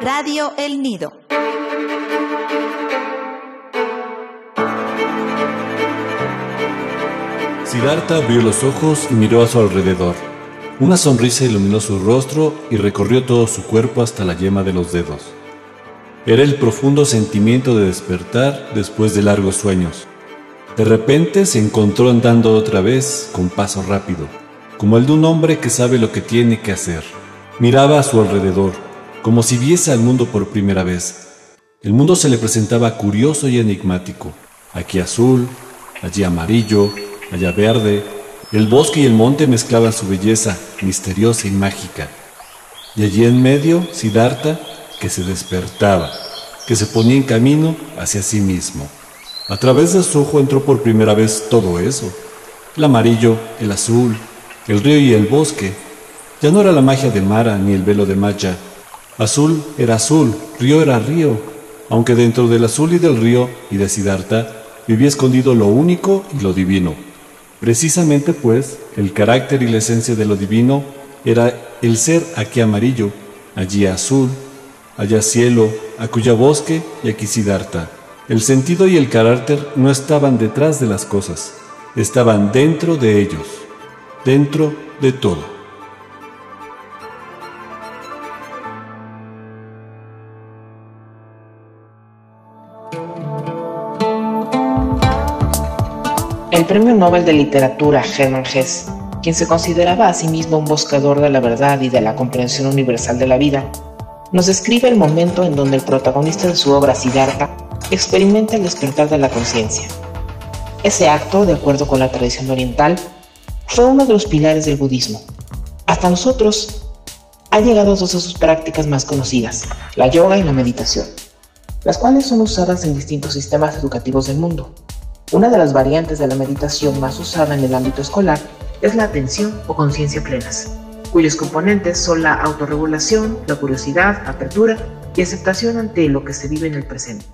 Radio El Nido. Siddhartha abrió los ojos y miró a su alrededor. Una sonrisa iluminó su rostro y recorrió todo su cuerpo hasta la yema de los dedos. Era el profundo sentimiento de despertar después de largos sueños. De repente se encontró andando otra vez con paso rápido, como el de un hombre que sabe lo que tiene que hacer. Miraba a su alrededor, como si viese al mundo por primera vez. El mundo se le presentaba curioso y enigmático, aquí azul, allí amarillo, allá verde. El bosque y el monte mezclaban su belleza misteriosa y mágica. Y allí en medio, Siddhartha, que se despertaba, que se ponía en camino hacia sí mismo. A través de su ojo entró por primera vez todo eso. El amarillo, el azul, el río y el bosque. Ya no era la magia de Mara ni el velo de Maya. Azul era azul, río era río, aunque dentro del azul y del río y de Siddhartha vivía escondido lo único y lo divino. Precisamente pues, el carácter y la esencia de lo divino era el ser aquí amarillo, allí azul, allá cielo, acuya bosque y aquí Siddhartha. El sentido y el carácter no estaban detrás de las cosas, estaban dentro de ellos, dentro de todo. El Premio Nobel de Literatura Hermann Hesse, quien se consideraba a sí mismo un buscador de la verdad y de la comprensión universal de la vida, nos describe el momento en donde el protagonista de su obra Siddhartha experimenta el despertar de la conciencia. Ese acto, de acuerdo con la tradición oriental, fue uno de los pilares del budismo. Hasta nosotros ha llegado dos de sus prácticas más conocidas, la yoga y la meditación, las cuales son usadas en distintos sistemas educativos del mundo. Una de las variantes de la meditación más usada en el ámbito escolar es la atención o conciencia plenas, cuyos componentes son la autorregulación, la curiosidad, apertura y aceptación ante lo que se vive en el presente.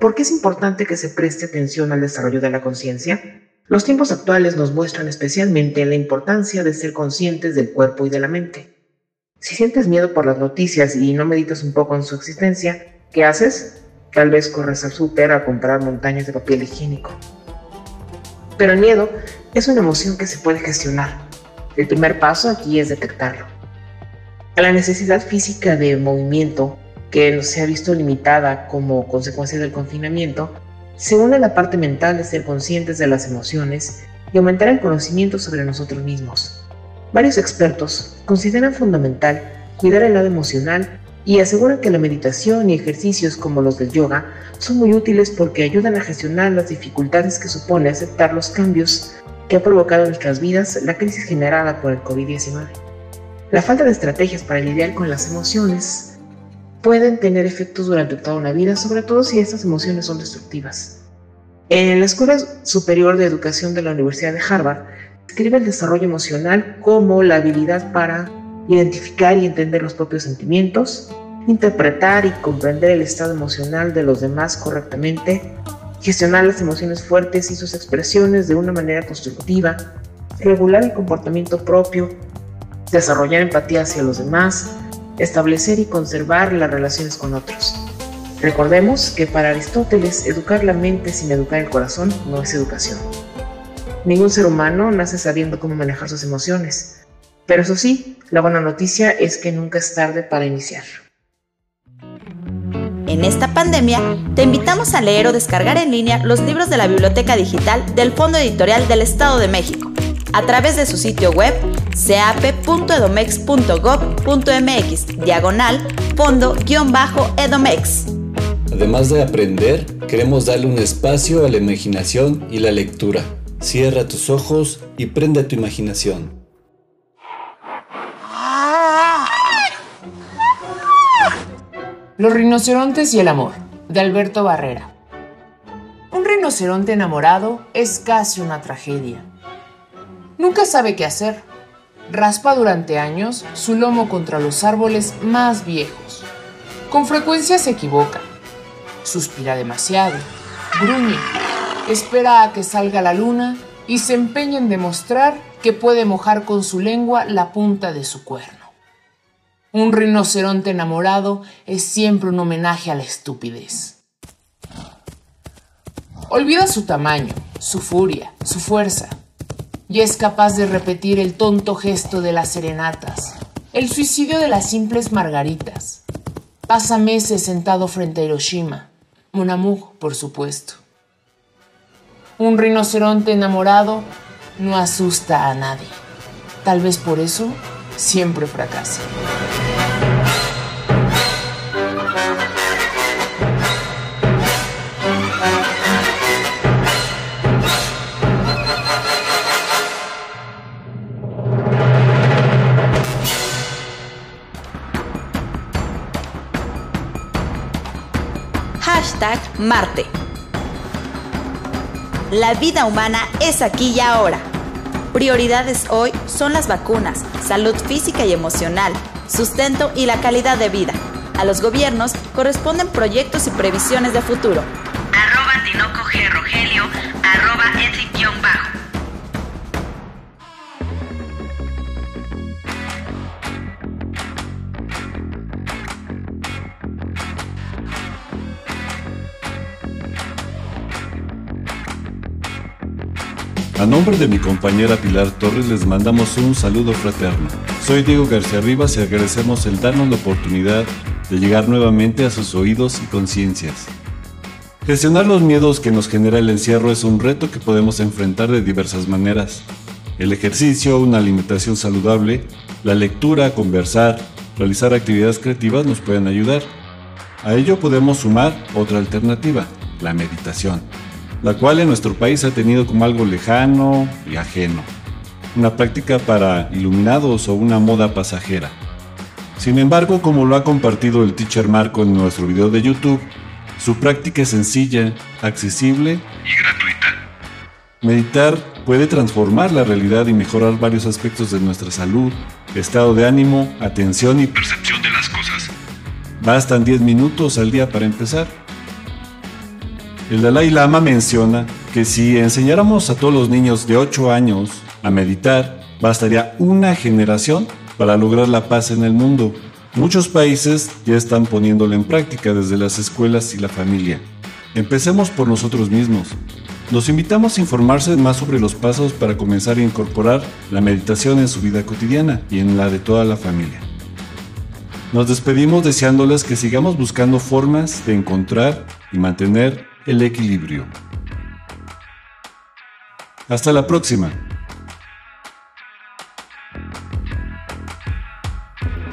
¿Por qué es importante que se preste atención al desarrollo de la conciencia? Los tiempos actuales nos muestran especialmente la importancia de ser conscientes del cuerpo y de la mente. Si sientes miedo por las noticias y no meditas un poco en su existencia, ¿qué haces? Tal vez corres al súper a comprar montañas de papel higiénico. Pero el miedo es una emoción que se puede gestionar. El primer paso aquí es detectarlo. A la necesidad física de movimiento que se ha visto limitada como consecuencia del confinamiento, se une la parte mental de ser conscientes de las emociones y aumentar el conocimiento sobre nosotros mismos. Varios expertos consideran fundamental cuidar el lado emocional y aseguran que la meditación y ejercicios como los del yoga son muy útiles porque ayudan a gestionar las dificultades que supone aceptar los cambios que ha provocado en nuestras vidas la crisis generada por el COVID-19. La falta de estrategias para lidiar con las emociones pueden tener efectos durante toda una vida, sobre todo si estas emociones son destructivas. En la Escuela Superior de Educación de la Universidad de Harvard, describe el desarrollo emocional como la habilidad para identificar y entender los propios sentimientos, interpretar y comprender el estado emocional de los demás correctamente, gestionar las emociones fuertes y sus expresiones de una manera constructiva, regular el comportamiento propio, desarrollar empatía hacia los demás, establecer y conservar las relaciones con otros. Recordemos que para Aristóteles educar la mente sin educar el corazón no es educación. Ningún ser humano nace sabiendo cómo manejar sus emociones, pero eso sí, la buena noticia es que nunca es tarde para iniciar. En esta pandemia, te invitamos a leer o descargar en línea los libros de la Biblioteca Digital del Fondo Editorial del Estado de México a través de su sitio web cap.edomex.gov.mx, diagonal, fondo-edomex. Además de aprender, queremos darle un espacio a la imaginación y la lectura. Cierra tus ojos y prende tu imaginación. Los rinocerontes y el amor, de Alberto Barrera. Un rinoceronte enamorado es casi una tragedia. Nunca sabe qué hacer. Raspa durante años su lomo contra los árboles más viejos. Con frecuencia se equivoca. Suspira demasiado. Gruñe. Espera a que salga la luna y se empeña en demostrar que puede mojar con su lengua la punta de su cuerno. Un rinoceronte enamorado es siempre un homenaje a la estupidez. Olvida su tamaño, su furia, su fuerza, y es capaz de repetir el tonto gesto de las serenatas, el suicidio de las simples margaritas. Pasa meses sentado frente a Hiroshima, Mon por supuesto. Un rinoceronte enamorado no asusta a nadie. Tal vez por eso siempre fracasa. Hashtag Marte. La vida humana es aquí y ahora. Prioridades hoy son las vacunas, salud física y emocional, sustento y la calidad de vida. A los gobiernos corresponden proyectos y previsiones de futuro. A nombre de mi compañera Pilar Torres les mandamos un saludo fraterno. Soy Diego García Rivas y agradecemos el darnos la oportunidad de llegar nuevamente a sus oídos y conciencias. Gestionar los miedos que nos genera el encierro es un reto que podemos enfrentar de diversas maneras. El ejercicio, una alimentación saludable, la lectura, conversar, realizar actividades creativas nos pueden ayudar. A ello podemos sumar otra alternativa, la meditación la cual en nuestro país ha tenido como algo lejano y ajeno, una práctica para iluminados o una moda pasajera. Sin embargo, como lo ha compartido el teacher Marco en nuestro video de YouTube, su práctica es sencilla, accesible y gratuita. Meditar puede transformar la realidad y mejorar varios aspectos de nuestra salud, estado de ánimo, atención y percepción de las cosas. Bastan 10 minutos al día para empezar. El Dalai Lama menciona que si enseñáramos a todos los niños de 8 años a meditar, bastaría una generación para lograr la paz en el mundo. Muchos países ya están poniéndolo en práctica desde las escuelas y la familia. Empecemos por nosotros mismos. Los invitamos a informarse más sobre los pasos para comenzar a incorporar la meditación en su vida cotidiana y en la de toda la familia. Nos despedimos deseándoles que sigamos buscando formas de encontrar y mantener el equilibrio. Hasta la próxima.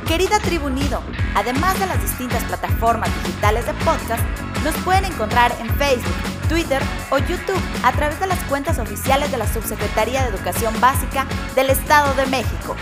Querida Tribu Unido, además de las distintas plataformas digitales de podcast, nos pueden encontrar en Facebook, Twitter o YouTube a través de las cuentas oficiales de la Subsecretaría de Educación Básica del Estado de México.